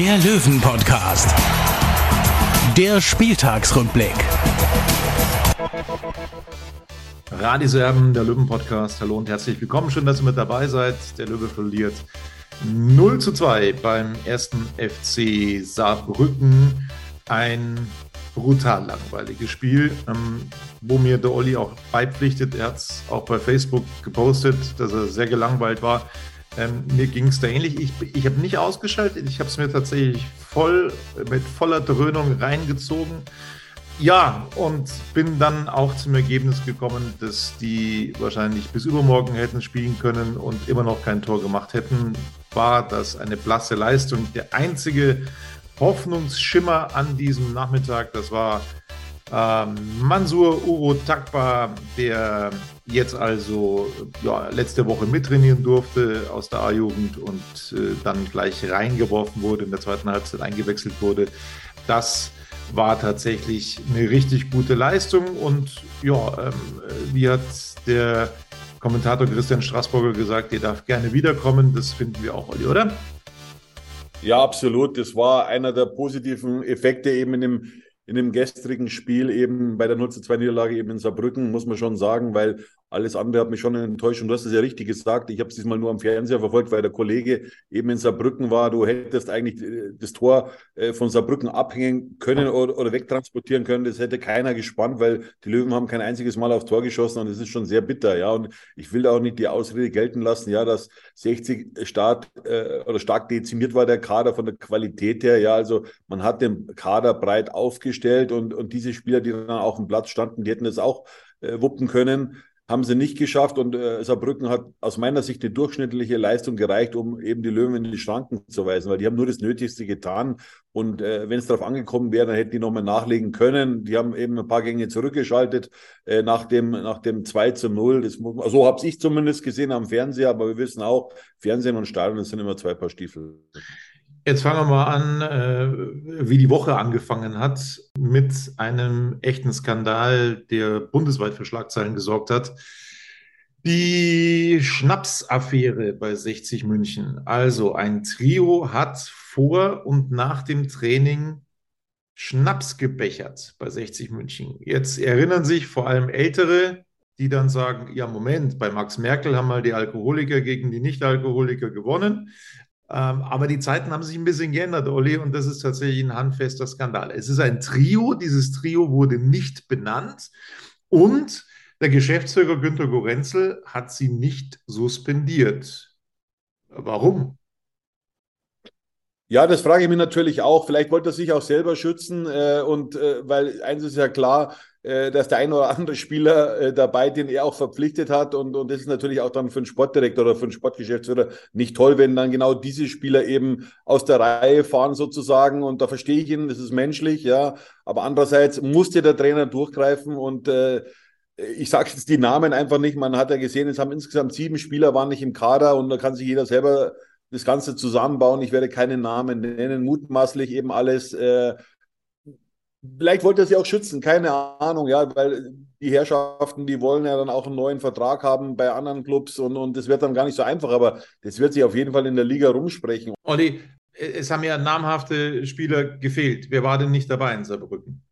der Löwen-Podcast. Der Spieltagsrückblick. Radiserben, der Löwen-Podcast. Hallo und herzlich willkommen. Schön, dass ihr mit dabei seid. Der Löwe verliert 0 zu 2 beim ersten FC Saarbrücken. Ein brutal langweiliges Spiel, ähm, wo mir der Olli auch beipflichtet. Er hat es auch bei Facebook gepostet, dass er sehr gelangweilt war. Ähm, mir ging es da ähnlich. Ich, ich habe nicht ausgeschaltet, ich habe es mir tatsächlich voll mit voller Dröhnung reingezogen. Ja, und bin dann auch zum Ergebnis gekommen, dass die wahrscheinlich bis übermorgen hätten spielen können und immer noch kein Tor gemacht hätten. War das eine blasse Leistung. Der einzige Hoffnungsschimmer an diesem Nachmittag, das war ähm, Mansur Uro Takba, der jetzt also ja, letzte Woche mittrainieren durfte aus der A-Jugend und äh, dann gleich reingeworfen wurde, in der zweiten Halbzeit eingewechselt wurde. Das war tatsächlich eine richtig gute Leistung und ja, ähm, wie hat der Kommentator Christian Straßburger gesagt, der darf gerne wiederkommen. Das finden wir auch, Olli, oder? Ja, absolut. Das war einer der positiven Effekte eben in dem in dem gestrigen Spiel eben bei der 0 2 Niederlage eben in Saarbrücken, muss man schon sagen, weil alles andere hat mich schon enttäuscht. Und du hast es ja richtig gesagt. Ich habe es diesmal nur am Fernseher verfolgt, weil der Kollege eben in Saarbrücken war. Du hättest eigentlich äh, das Tor äh, von Saarbrücken abhängen können oder, wegtransportieren können. Das hätte keiner gespannt, weil die Löwen haben kein einziges Mal auf Tor geschossen und es ist schon sehr bitter. Ja, und ich will auch nicht die Ausrede gelten lassen, ja, dass 60 stark äh, oder stark dezimiert war der Kader von der Qualität her. Ja, also man hat den Kader breit aufgestellt und, und diese Spieler, die dann auf dem Platz standen, die hätten das auch wuppen können haben sie nicht geschafft und äh, Saarbrücken hat aus meiner Sicht eine durchschnittliche Leistung gereicht, um eben die Löwen in die Schranken zu weisen, weil die haben nur das Nötigste getan und äh, wenn es darauf angekommen wäre, dann hätten die nochmal nachlegen können. Die haben eben ein paar Gänge zurückgeschaltet äh, nach, dem, nach dem 2 zu 0. Das, so habe ich zumindest gesehen am Fernseher, aber wir wissen auch, Fernsehen und Stadion, sind immer zwei Paar Stiefel. Jetzt fangen wir mal an, äh, wie die Woche angefangen hat, mit einem echten Skandal, der bundesweit für Schlagzeilen gesorgt hat. Die Schnapsaffäre bei 60 München. Also ein Trio hat vor und nach dem Training Schnaps gebechert bei 60 München. Jetzt erinnern sich vor allem Ältere, die dann sagen, ja Moment, bei Max Merkel haben mal die Alkoholiker gegen die Nicht-Alkoholiker gewonnen. Ähm, aber die Zeiten haben sich ein bisschen geändert, Olli, und das ist tatsächlich ein handfester Skandal. Es ist ein Trio, dieses Trio wurde nicht benannt und der Geschäftsführer Günter Gorenzel hat sie nicht suspendiert. Warum? Ja, das frage ich mich natürlich auch. Vielleicht wollte er sich auch selber schützen äh, und äh, weil eins ist ja klar, dass der ein oder andere Spieler äh, dabei, den er auch verpflichtet hat. Und, und das ist natürlich auch dann für einen Sportdirektor oder für einen Sportgeschäftsführer nicht toll, wenn dann genau diese Spieler eben aus der Reihe fahren sozusagen. Und da verstehe ich ihn, das ist menschlich, ja. Aber andererseits musste der Trainer durchgreifen und äh, ich sage jetzt die Namen einfach nicht. Man hat ja gesehen, es haben insgesamt sieben Spieler, waren nicht im Kader und da kann sich jeder selber das Ganze zusammenbauen. Ich werde keine Namen nennen, mutmaßlich eben alles. Äh, Vielleicht wollte er sie auch schützen, keine Ahnung, ja, weil die Herrschaften, die wollen ja dann auch einen neuen Vertrag haben bei anderen Clubs und, und das wird dann gar nicht so einfach, aber das wird sich auf jeden Fall in der Liga rumsprechen. Olli, es haben ja namhafte Spieler gefehlt. Wer war denn nicht dabei in Saarbrücken?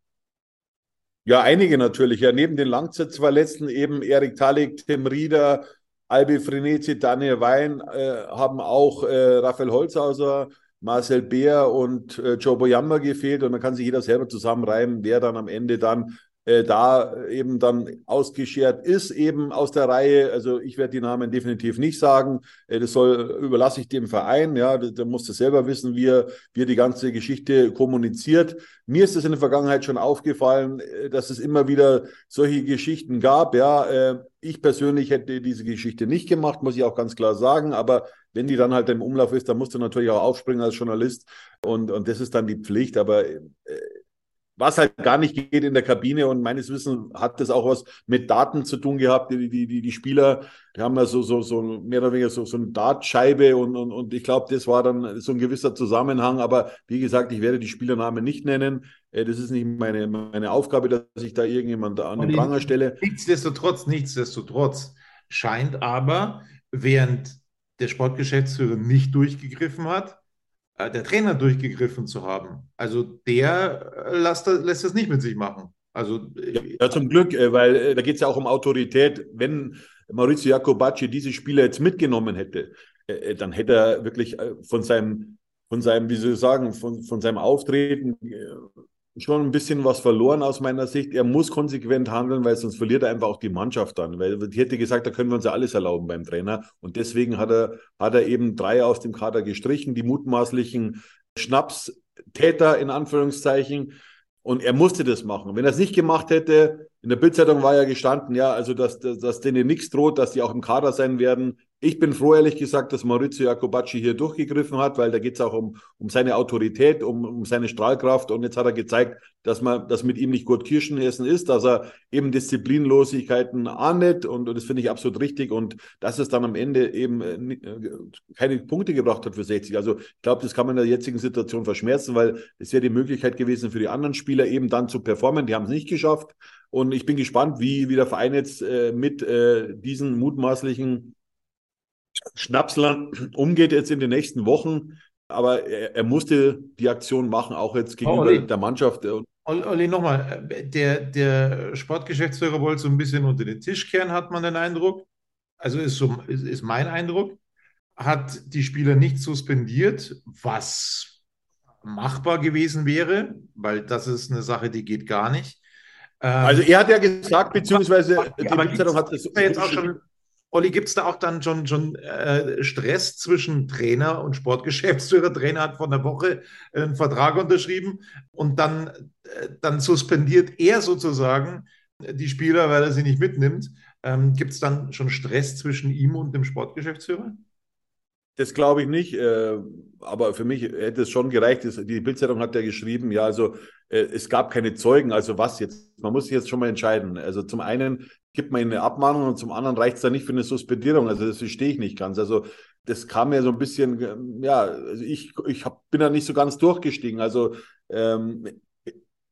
Ja, einige natürlich. Ja, neben den Langzeitverletzten eben Erik Talik, Tim Rieder, Albi Frenetzi, Daniel Wein äh, haben auch äh, Raphael Holzhauser, Marcel Beer und äh, Joe Boyamba gefehlt und dann kann sich jeder selber zusammenreimen, wer dann am Ende dann äh, da eben dann ausgeschert ist, eben aus der Reihe. Also ich werde die Namen definitiv nicht sagen. Äh, das soll, überlasse ich dem Verein. Ja, der muss das selber wissen, wie er, wie er die ganze Geschichte kommuniziert. Mir ist es in der Vergangenheit schon aufgefallen, äh, dass es immer wieder solche Geschichten gab. Ja, äh, ich persönlich hätte diese Geschichte nicht gemacht, muss ich auch ganz klar sagen. Aber wenn die dann halt im Umlauf ist, dann musst du natürlich auch aufspringen als Journalist. Und, und das ist dann die Pflicht. Aber äh, was halt gar nicht geht in der Kabine und meines Wissens hat das auch was mit Daten zu tun gehabt. Die, die, die, die Spieler, die haben ja so, so, so mehr oder weniger so, so eine Dartscheibe und, und, und ich glaube, das war dann so ein gewisser Zusammenhang. Aber wie gesagt, ich werde die Spielernamen nicht nennen. Äh, das ist nicht meine, meine Aufgabe, dass ich da irgendjemand an den Pranger stelle. Nichtsdestotrotz, nichtsdestotrotz scheint aber, während der Sportgeschäftsführer nicht durchgegriffen hat, äh, der Trainer durchgegriffen zu haben. Also der äh, lässt, lässt das nicht mit sich machen. Also, äh, ja, zum Glück, weil da geht es ja auch um Autorität. Wenn Maurizio Jacobacci diese Spieler jetzt mitgenommen hätte, dann hätte er wirklich von seinem, von seinem, wie soll ich sagen, von, von seinem Auftreten schon ein bisschen was verloren aus meiner Sicht. Er muss konsequent handeln, weil sonst verliert er einfach auch die Mannschaft dann. Weil ich hätte gesagt, da können wir uns ja alles erlauben beim Trainer. Und deswegen hat er, hat er eben drei aus dem Kader gestrichen, die mutmaßlichen Schnapstäter in Anführungszeichen. Und er musste das machen. Wenn er es nicht gemacht hätte, in der Bildzeitung war ja gestanden, ja, also dass, dass, dass denen nichts droht, dass die auch im Kader sein werden. Ich bin froh, ehrlich gesagt, dass Maurizio Jacobacci hier durchgegriffen hat, weil da geht es auch um, um seine Autorität, um, um seine Strahlkraft. Und jetzt hat er gezeigt, dass man das mit ihm nicht gut Kirschen essen ist, dass er eben Disziplinlosigkeiten ahndet. Und, und das finde ich absolut richtig. Und dass es dann am Ende eben äh, äh keine Punkte gebracht hat für 60. Also ich glaube, das kann man in der jetzigen Situation verschmerzen, weil es wäre die Möglichkeit gewesen für die anderen Spieler eben dann zu performen. Die haben es nicht geschafft. Und ich bin gespannt, wie, wie der Verein jetzt äh, mit äh, diesen mutmaßlichen Schnapslern umgeht jetzt in den nächsten Wochen. Aber er, er musste die Aktion machen, auch jetzt gegenüber Olli, der Mannschaft. Olli, nochmal, der, der Sportgeschäftsführer wollte so ein bisschen unter den Tisch kehren, hat man den Eindruck. Also ist, so, ist, ist mein Eindruck. Hat die Spieler nicht suspendiert, was machbar gewesen wäre, weil das ist eine Sache, die geht gar nicht. Also er hat ja gesagt, beziehungsweise aber, die Bildzeitung hat das jetzt auch schon Olli, gibt es da auch dann schon, schon äh, Stress zwischen Trainer und Sportgeschäftsführer? Trainer hat vor einer Woche einen Vertrag unterschrieben und dann, äh, dann suspendiert er sozusagen die Spieler, weil er sie nicht mitnimmt. Ähm, gibt es dann schon Stress zwischen ihm und dem Sportgeschäftsführer? Das glaube ich nicht, äh, aber für mich hätte es schon gereicht. Die Bildzeitung hat ja geschrieben, ja, also äh, es gab keine Zeugen, also was jetzt? Man muss sich jetzt schon mal entscheiden. Also zum einen gibt man eine Abmahnung und zum anderen reicht es dann nicht für eine Suspendierung. Also das verstehe ich nicht ganz. Also das kam mir so ein bisschen, ja, also ich, ich hab, bin da nicht so ganz durchgestiegen. Also ähm,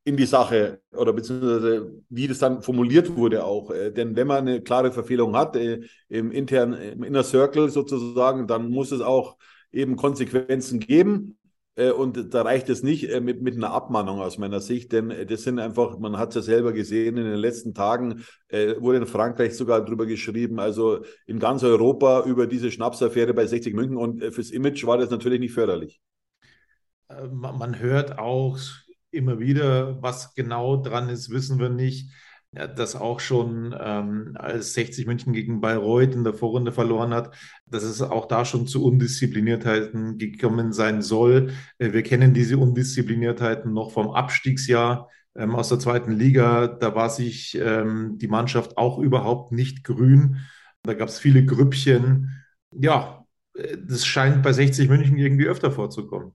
in die Sache oder beziehungsweise wie das dann formuliert wurde auch. Äh, denn wenn man eine klare Verfehlung hat äh, im internen, im Inner Circle sozusagen, dann muss es auch eben Konsequenzen geben. Äh, und da reicht es nicht äh, mit, mit einer Abmahnung aus meiner Sicht, denn äh, das sind einfach, man hat es ja selber gesehen, in den letzten Tagen wurde in Frankreich sogar drüber geschrieben, also in ganz Europa über diese Schnapsaffäre bei 60 München und fürs Image war das natürlich nicht förderlich. Man hört auch, immer wieder. Was genau dran ist, wissen wir nicht. Das auch schon ähm, als 60 München gegen Bayreuth in der Vorrunde verloren hat, dass es auch da schon zu Undiszipliniertheiten gekommen sein soll. Äh, wir kennen diese Undiszipliniertheiten noch vom Abstiegsjahr ähm, aus der zweiten Liga. Da war sich ähm, die Mannschaft auch überhaupt nicht grün. Da gab es viele Grüppchen. Ja, äh, das scheint bei 60 München irgendwie öfter vorzukommen.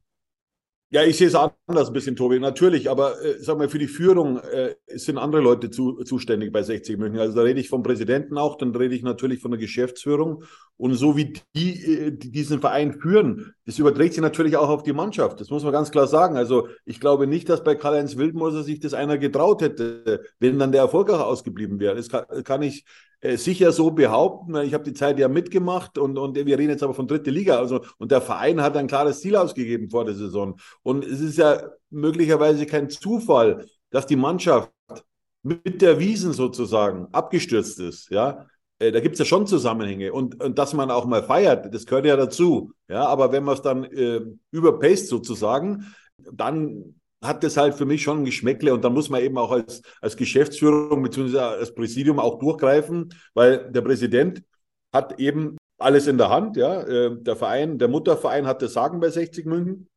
Ja, ich sehe es anders ein bisschen, Tobi. Natürlich, aber äh, sag mal, für die Führung äh, sind andere Leute zu, zuständig bei 60 München. Also da rede ich vom Präsidenten auch, dann rede ich natürlich von der Geschäftsführung. Und so wie die, äh, die diesen Verein führen, das überträgt sich natürlich auch auf die Mannschaft. Das muss man ganz klar sagen. Also ich glaube nicht, dass bei Karl-Heinz Wildmoser sich das einer getraut hätte, wenn dann der Erfolg auch ausgeblieben wäre. Das kann, kann ich sicher so behaupten. Ich habe die Zeit ja mitgemacht und, und wir reden jetzt aber von dritte Liga. Also, und der Verein hat ein klares Ziel ausgegeben vor der Saison. Und es ist ja möglicherweise kein Zufall, dass die Mannschaft mit der Wiesen sozusagen abgestürzt ist. Ja, äh, da gibt es ja schon Zusammenhänge. Und, und dass man auch mal feiert, das gehört ja dazu. Ja, aber wenn man es dann äh, überpaced sozusagen, dann hat das halt für mich schon ein Geschmäckle und da muss man eben auch als, als Geschäftsführung bzw. als Präsidium auch durchgreifen, weil der Präsident hat eben alles in der Hand, ja. Äh, der Verein, der Mutterverein hat das Sagen bei 60 München.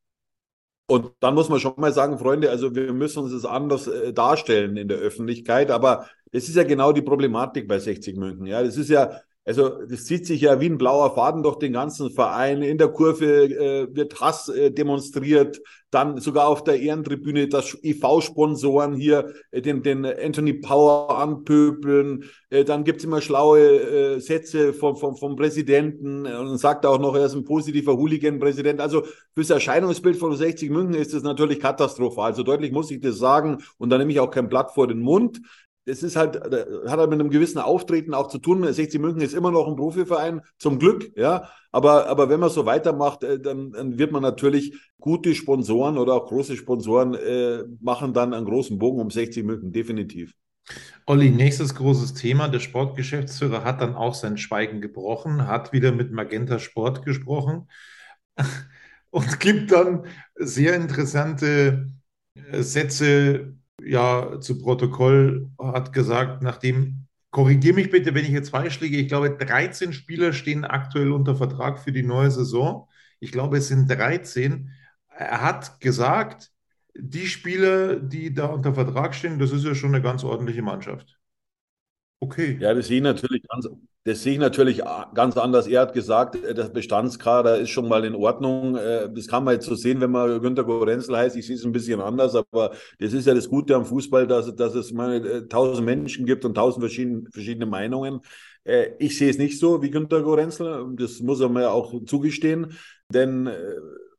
Und dann muss man schon mal sagen, Freunde, also wir müssen uns das anders äh, darstellen in der Öffentlichkeit. Aber das ist ja genau die Problematik bei 60 München. Ja, das ist ja, also das zieht sich ja wie ein blauer Faden durch den ganzen Verein. In der Kurve äh, wird Hass äh, demonstriert, dann sogar auf der Ehrentribüne, dass IV-Sponsoren hier äh, den, den Anthony Power anpöbeln. Äh, dann gibt's immer schlaue äh, Sätze vom, vom, vom Präsidenten und sagt auch noch, er ist ein positiver Hooligan-Präsident. Also fürs Erscheinungsbild von 60 München ist das natürlich katastrophal. Also deutlich muss ich das sagen und da nehme ich auch kein Blatt vor den Mund es ist halt, hat halt mit einem gewissen Auftreten auch zu tun. 60 München ist immer noch ein Profiverein, zum Glück, ja. Aber, aber wenn man so weitermacht, äh, dann, dann wird man natürlich gute Sponsoren oder auch große Sponsoren äh, machen dann einen großen Bogen um 60 München, definitiv. Olli, nächstes großes Thema. Der Sportgeschäftsführer hat dann auch sein Schweigen gebrochen, hat wieder mit Magenta Sport gesprochen und gibt dann sehr interessante äh, Sätze ja zu Protokoll hat gesagt, nachdem, korrigiere mich bitte, wenn ich jetzt falsch liege, ich glaube, 13 Spieler stehen aktuell unter Vertrag für die neue Saison. Ich glaube, es sind 13. Er hat gesagt, die Spieler, die da unter Vertrag stehen, das ist ja schon eine ganz ordentliche Mannschaft. Okay. Ja, das sehe ich natürlich ganz, das sehe ich natürlich ganz anders. Er hat gesagt, äh, der Bestandskader ist schon mal in Ordnung. Äh, das kann man jetzt so sehen, wenn man Günter Gorenzel heißt. Ich sehe es ein bisschen anders, aber das ist ja das Gute am Fußball, dass, dass es meine äh, tausend Menschen gibt und tausend verschiedene, verschiedene Meinungen. Ich sehe es nicht so wie Günter Gorenzel. Das muss er mir auch zugestehen, denn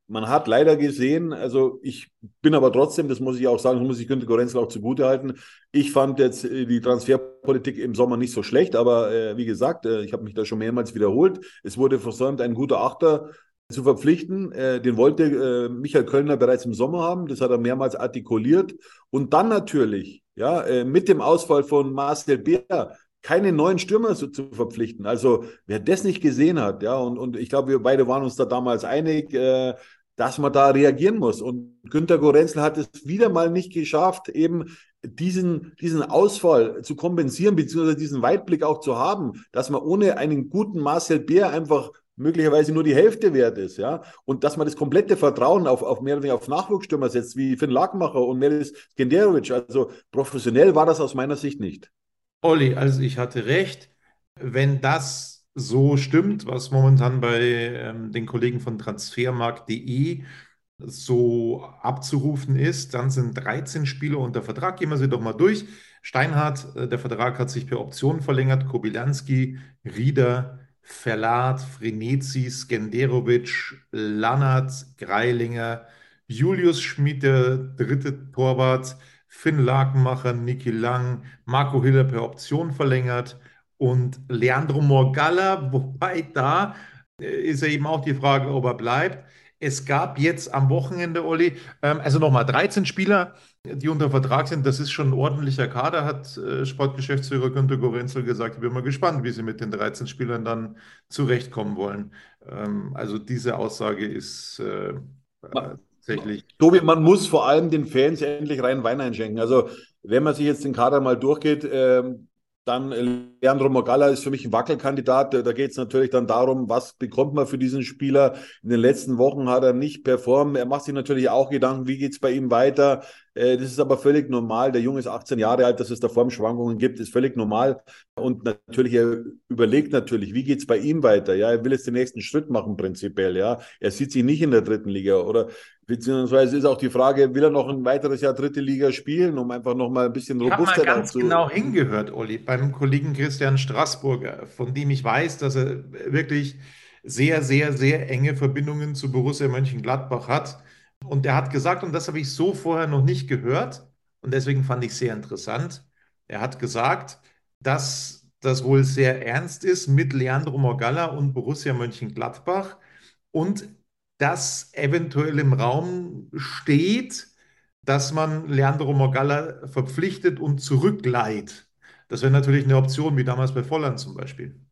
man hat leider gesehen, also ich bin aber trotzdem, das muss ich auch sagen, das muss ich Günter Gorenzel auch zugutehalten. Ich fand jetzt äh, die Transferpolitik im Sommer nicht so schlecht, aber äh, wie gesagt, äh, ich habe mich da schon mehrmals wiederholt. Es wurde versäumt, ein guter Achter zu verpflichten. Äh, den wollte äh, Michael Kölner bereits im Sommer haben. Das hat er mehrmals artikuliert. Und dann natürlich, ja, äh, mit dem Ausfall von Marcel Beer keine neuen Stürmer zu, zu, verpflichten. Also wer das nicht gesehen hat, ja, und, und ich glaube, wir beide waren uns da damals einig, äh, dass man da reagieren muss. Und Günter Gorenzel hat es wieder mal nicht geschafft, eben diesen, diesen Ausfall zu kompensieren, beziehungsweise diesen Weitblick auch zu haben, dass man ohne einen guten Marcel Bär einfach möglicherweise nur die Hälfte wert ist, ja, und dass man das komplette Vertrauen auf, auf mehr oder weniger auf Nachwuchsstürmer setzt, wie Finn Lagmacher und Melis Skenderovic. Also professionell war das aus meiner Sicht nicht. Olli, also ich hatte recht. Wenn das so stimmt, was momentan bei ähm, den Kollegen von transfermarkt.de so abzurufen ist. Dann sind 13 Spieler unter Vertrag. Gehen wir sie doch mal durch. Steinhardt, äh, der Vertrag hat sich per Option verlängert. Kobilanski, Rieder, Verlat, Frenetzi, Skenderovic, Lannert, Greilinger, Julius Schmid, der dritte Torwart, Finn Lakenmacher, Niki Lang, Marco Hiller per Option verlängert und Leandro Morgalla, wobei da äh, ist ja eben auch die Frage, ob er bleibt. Es gab jetzt am Wochenende, Olli, ähm, also nochmal 13 Spieler, die unter Vertrag sind. Das ist schon ein ordentlicher Kader, hat äh, Sportgeschäftsführer Günter Gorenzel gesagt. Ich bin mal gespannt, wie sie mit den 13 Spielern dann zurechtkommen wollen. Ähm, also diese Aussage ist äh, tatsächlich. Tobi, man muss vor allem den Fans endlich rein Wein einschenken. Also wenn man sich jetzt den Kader mal durchgeht, ähm, dann Leandro Mogalla ist für mich ein Wackelkandidat. Da geht es natürlich dann darum, was bekommt man für diesen Spieler. In den letzten Wochen hat er nicht performt. Er macht sich natürlich auch Gedanken, wie geht es bei ihm weiter. Äh, das ist aber völlig normal. Der Junge ist 18 Jahre alt, dass es da Formschwankungen gibt, ist völlig normal. Und natürlich, er überlegt natürlich, wie geht es bei ihm weiter? Ja, er will jetzt den nächsten Schritt machen, prinzipiell. Ja, er sieht sich nicht in der dritten Liga oder beziehungsweise ist auch die Frage, will er noch ein weiteres Jahr dritte Liga spielen, um einfach noch mal ein bisschen robuster Ich habe ganz genau hingehört, Olli, beim Kollegen Christian Straßburger, von dem ich weiß, dass er wirklich sehr, sehr, sehr enge Verbindungen zu Borussia Mönchengladbach hat. Und er hat gesagt, und das habe ich so vorher noch nicht gehört, und deswegen fand ich sehr interessant, er hat gesagt, dass das wohl sehr ernst ist mit Leandro Morgalla und Borussia Mönchengladbach und dass eventuell im Raum steht, dass man Leandro Morgalla verpflichtet und zurückleiht. Das wäre natürlich eine Option, wie damals bei Volland zum Beispiel.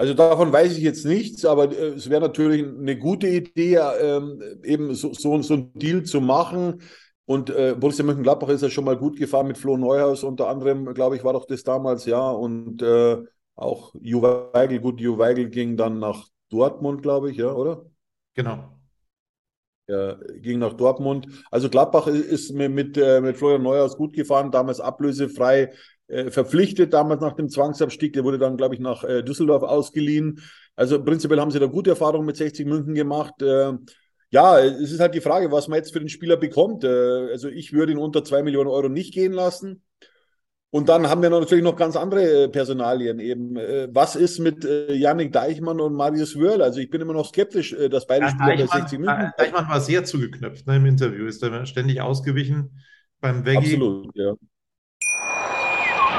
Also davon weiß ich jetzt nichts, aber äh, es wäre natürlich eine gute Idee, ähm, eben so, so, so einen Deal zu machen. Und äh, Borussia Mönchengladbach ist ja schon mal gut gefahren mit Flo Neuhaus unter anderem, glaube ich, war doch das damals, ja. Und äh, auch Ju Weigel, gut, Ju Weigel ging dann nach Dortmund, glaube ich, ja, oder? Genau. Ja, ging nach Dortmund. Also Gladbach ist mit, mit, äh, mit Florian Neuhaus gut gefahren, damals ablösefrei äh, verpflichtet, damals nach dem Zwangsabstieg. Der wurde dann, glaube ich, nach äh, Düsseldorf ausgeliehen. Also prinzipiell haben sie da gute Erfahrungen mit 60 München gemacht. Äh, ja, es ist halt die Frage, was man jetzt für den Spieler bekommt. Äh, also ich würde ihn unter zwei Millionen Euro nicht gehen lassen. Und dann haben wir natürlich noch ganz andere äh, Personalien eben. Was ist mit Yannick Deichmann und Marius Wörl? Also ich bin immer noch skeptisch, dass beide ja, Spieler bei 60 München. Deichmann war sehr zugeknöpft ne, im Interview, ist er ständig ausgewichen beim Veggie. Absolut, ja.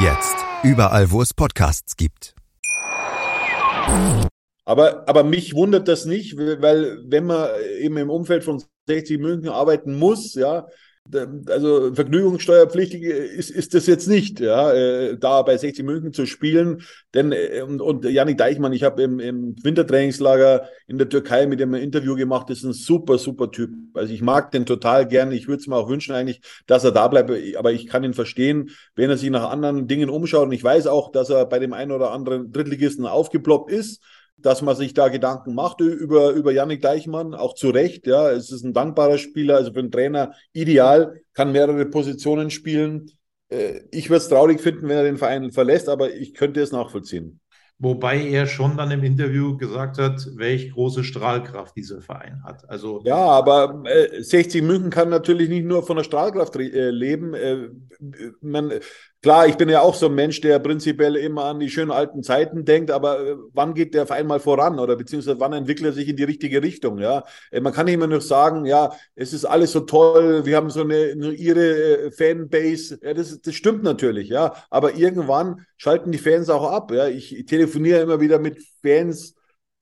Jetzt. Überall, wo es Podcasts gibt. Aber, aber mich wundert das nicht, weil wenn man eben im Umfeld von 60 München arbeiten muss, ja, also vergnügungssteuerpflichtig ist, ist das jetzt nicht, ja, äh, da bei 60 München zu spielen. Denn äh, und, und Janik Deichmann, ich habe im, im Wintertrainingslager in der Türkei mit dem ein Interview gemacht, das ist ein super, super Typ. Also ich mag den total gerne. Ich würde es mir auch wünschen eigentlich, dass er da bleibt, aber ich kann ihn verstehen, wenn er sich nach anderen Dingen umschaut. Und ich weiß auch, dass er bei dem einen oder anderen Drittligisten aufgeploppt ist dass man sich da Gedanken macht über, über Yannick Deichmann, auch zu Recht. Ja, es ist ein dankbarer Spieler, also für einen Trainer ideal, kann mehrere Positionen spielen. Äh, ich würde es traurig finden, wenn er den Verein verlässt, aber ich könnte es nachvollziehen. Wobei er schon dann im Interview gesagt hat, welche große Strahlkraft dieser Verein hat. Also ja, aber äh, 60 München kann natürlich nicht nur von der Strahlkraft äh, leben. Äh, man, Klar, ich bin ja auch so ein Mensch, der prinzipiell immer an die schönen alten Zeiten denkt, aber äh, wann geht der Verein mal voran oder beziehungsweise wann entwickelt er sich in die richtige Richtung? Ja, äh, man kann nicht immer nur sagen, ja, es ist alles so toll, wir haben so eine, eine ihre äh, Fanbase. Ja, das, das stimmt natürlich, ja, aber irgendwann schalten die Fans auch ab. Ja, ich telefoniere immer wieder mit Fans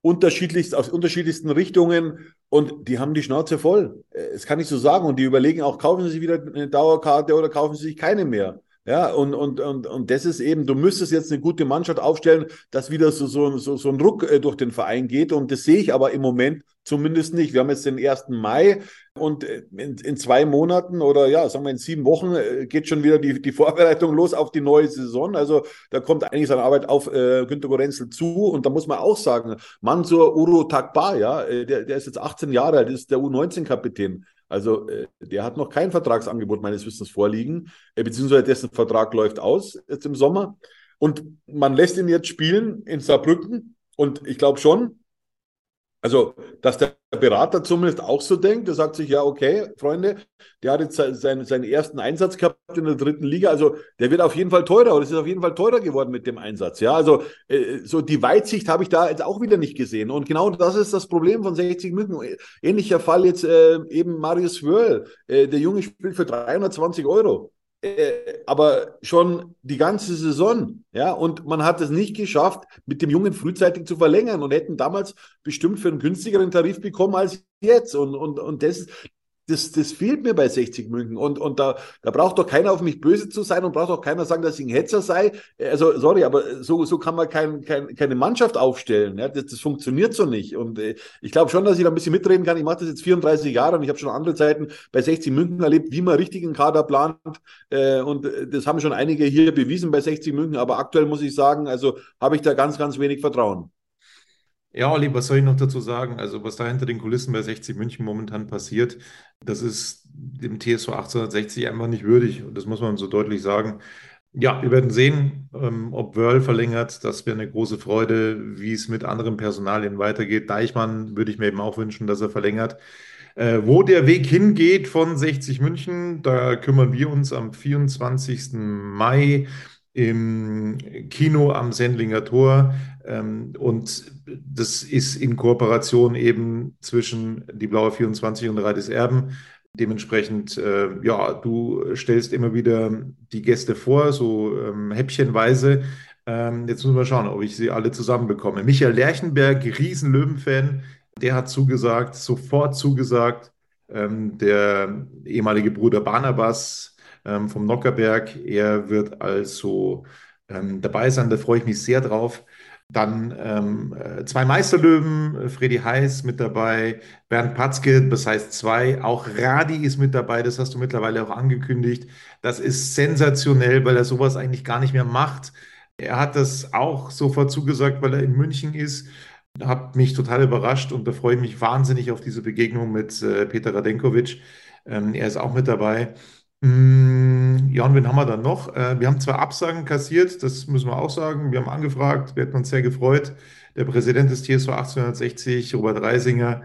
unterschiedlichst aus unterschiedlichsten Richtungen und die haben die Schnauze voll. Das kann ich so sagen und die überlegen auch, kaufen sie sich wieder eine Dauerkarte oder kaufen sie sich keine mehr. Ja, und, und, und, und das ist eben, du müsstest jetzt eine gute Mannschaft aufstellen, dass wieder so, so, so, so ein Ruck äh, durch den Verein geht. Und das sehe ich aber im Moment zumindest nicht. Wir haben jetzt den 1. Mai und äh, in, in zwei Monaten oder ja, sagen wir in sieben Wochen äh, geht schon wieder die, die Vorbereitung los auf die neue Saison. Also da kommt einiges an Arbeit auf äh, Günter Gorenzel zu. Und da muss man auch sagen, Mansur Uro Takbar, ja, der, der ist jetzt 18 Jahre alt, ist der U19-Kapitän. Also äh, der hat noch kein Vertragsangebot meines Wissens vorliegen, äh, beziehungsweise dessen Vertrag läuft aus jetzt im Sommer. Und man lässt ihn jetzt spielen in Saarbrücken. Und ich glaube schon, also, dass der Berater zumindest auch so denkt, der sagt sich, ja, okay, Freunde, der hat jetzt seinen, seinen ersten Einsatz gehabt in der dritten Liga, also der wird auf jeden Fall teurer oder es ist auf jeden Fall teurer geworden mit dem Einsatz. Ja, also äh, so die Weitsicht habe ich da jetzt auch wieder nicht gesehen. Und genau das ist das Problem von 60 München. Ähnlicher Fall jetzt äh, eben Marius Wörl. Äh, der Junge spielt für 320 Euro. Äh, aber schon die ganze Saison, ja, und man hat es nicht geschafft, mit dem Jungen frühzeitig zu verlängern und hätten damals bestimmt für einen günstigeren Tarif bekommen als jetzt. Und, und, und das, das, das fehlt mir bei 60 München. Und, und da, da braucht doch keiner auf mich böse zu sein und braucht auch keiner sagen, dass ich ein Hetzer sei. Also, sorry, aber so, so kann man kein, kein, keine Mannschaft aufstellen. Ja? Das, das funktioniert so nicht. Und äh, ich glaube schon, dass ich da ein bisschen mitreden kann. Ich mache das jetzt 34 Jahre und ich habe schon andere Zeiten bei 60 München erlebt, wie man richtigen Kader plant. Äh, und äh, das haben schon einige hier bewiesen bei 60 München. Aber aktuell muss ich sagen, also habe ich da ganz, ganz wenig Vertrauen. Ja, Olli, was soll ich noch dazu sagen? Also, was da hinter den Kulissen bei 60 München momentan passiert, das ist dem TSV 1860 einfach nicht würdig. Und das muss man so deutlich sagen. Ja, wir werden sehen, ähm, ob Wörl verlängert. Das wäre eine große Freude, wie es mit anderen Personalien weitergeht. Deichmann würde ich mir eben auch wünschen, dass er verlängert. Äh, wo der Weg hingeht von 60 München, da kümmern wir uns am 24. Mai im Kino am Sendlinger Tor. Ähm, und das ist in Kooperation eben zwischen die Blaue 24 und Radis Erben. Dementsprechend, äh, ja, du stellst immer wieder die Gäste vor, so ähm, häppchenweise. Ähm, jetzt müssen wir schauen, ob ich sie alle zusammenbekomme. Michael Lerchenberg, Riesen-Löwen-Fan, der hat zugesagt, sofort zugesagt. Der ehemalige Bruder Barnabas ähm, vom Nockerberg, er wird also ähm, dabei sein, da freue ich mich sehr drauf. Dann ähm, äh, zwei Meisterlöwen, äh, Freddy Heiß mit dabei, Bernd Patzke, das heißt zwei, auch Radi ist mit dabei, das hast du mittlerweile auch angekündigt. Das ist sensationell, weil er sowas eigentlich gar nicht mehr macht. Er hat das auch sofort zugesagt, weil er in München ist. Hat mich total überrascht und da freue ich mich wahnsinnig auf diese Begegnung mit äh, Peter Radenkovic. Ähm, er ist auch mit dabei. Mm, ja, und wen haben wir dann noch? Äh, wir haben zwei Absagen kassiert, das müssen wir auch sagen. Wir haben angefragt, wir hätten uns sehr gefreut. Der Präsident des TSV 1860, Robert Reisinger,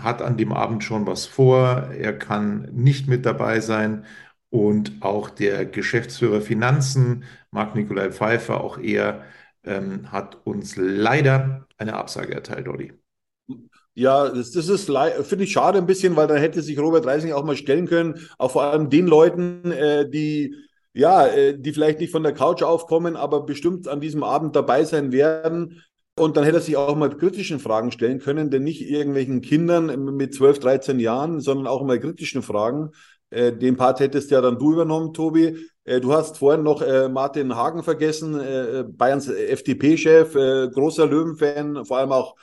hat an dem Abend schon was vor. Er kann nicht mit dabei sein. Und auch der Geschäftsführer Finanzen, Marc-Nikolai Pfeiffer, auch er ähm, hat uns leider eine Absage erteilt, Olli. Ja, das, das ist, finde ich schade ein bisschen, weil dann hätte sich Robert Reising auch mal stellen können, auch vor allem den Leuten, äh, die ja, äh, die vielleicht nicht von der Couch aufkommen, aber bestimmt an diesem Abend dabei sein werden. Und dann hätte er sich auch mal kritischen Fragen stellen können, denn nicht irgendwelchen Kindern mit 12, 13 Jahren, sondern auch mal kritischen Fragen. Äh, den Part hättest ja dann du übernommen, Tobi. Äh, du hast vorhin noch äh, Martin Hagen vergessen, äh, Bayerns FDP-Chef, äh, großer Löwenfan, vor allem auch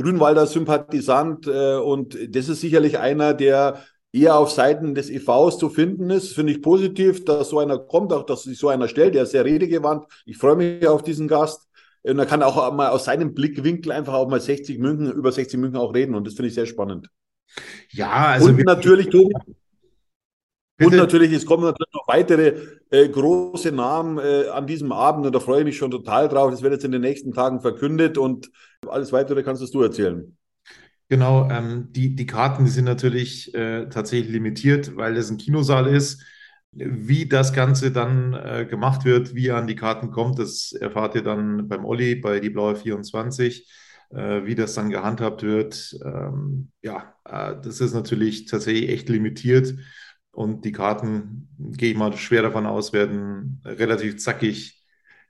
Grünwalder Sympathisant äh, und das ist sicherlich einer, der eher auf Seiten des EVs zu finden ist. Finde ich positiv, dass so einer kommt, auch dass sich so einer stellt. Der ist sehr redegewandt. Ich freue mich auf diesen Gast. Und er kann auch mal aus seinem Blickwinkel einfach auch mal 60 München, über 60 München auch reden. Und das finde ich sehr spannend. Ja, also. Und natürlich, Tobi, und natürlich, es kommen natürlich noch weitere äh, große Namen äh, an diesem Abend und da freue ich mich schon total drauf. Das wird jetzt in den nächsten Tagen verkündet und alles weitere kannst du erzählen. Genau, ähm, die, die Karten, die sind natürlich äh, tatsächlich limitiert, weil es ein Kinosaal ist. Wie das Ganze dann äh, gemacht wird, wie an die Karten kommt, das erfahrt ihr dann beim Olli, bei die Blaue 24. Äh, wie das dann gehandhabt wird, ähm, ja, äh, das ist natürlich tatsächlich echt limitiert. Und die Karten, gehe ich mal schwer davon aus, werden relativ zackig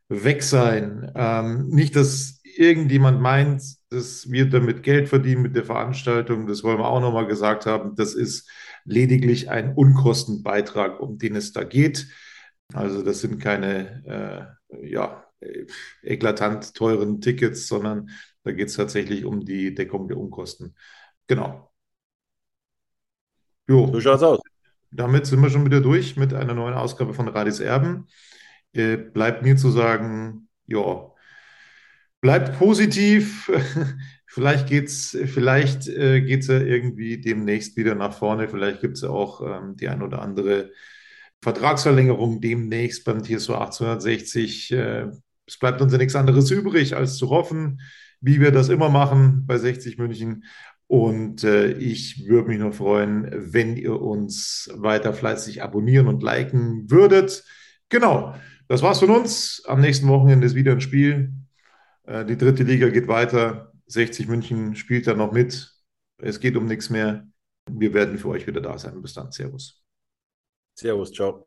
weg sein. Ähm, nicht, dass irgendjemand meint, dass wir damit Geld verdienen mit der Veranstaltung. Das wollen wir auch nochmal gesagt haben. Das ist lediglich ein Unkostenbeitrag, um den es da geht. Also das sind keine äh, ja, eklatant teuren Tickets, sondern da geht es tatsächlich um die Deckung der Unkosten. Genau. Jo. So schaut's aus damit sind wir schon wieder durch mit einer neuen Ausgabe von Radis Erben. Äh, bleibt mir zu sagen, ja, bleibt positiv. vielleicht geht's, vielleicht äh, ja irgendwie demnächst wieder nach vorne. Vielleicht gibt es ja auch ähm, die ein oder andere Vertragsverlängerung demnächst beim TSO 1860. Äh, es bleibt uns ja nichts anderes übrig, als zu hoffen, wie wir das immer machen bei 60 München. Und äh, ich würde mich noch freuen, wenn ihr uns weiter fleißig abonnieren und liken würdet. Genau, das war's von uns. Am nächsten Wochenende ist wieder ein Spiel. Äh, die dritte Liga geht weiter. 60 München spielt da noch mit. Es geht um nichts mehr. Wir werden für euch wieder da sein. Bis dann. Servus. Servus, ciao.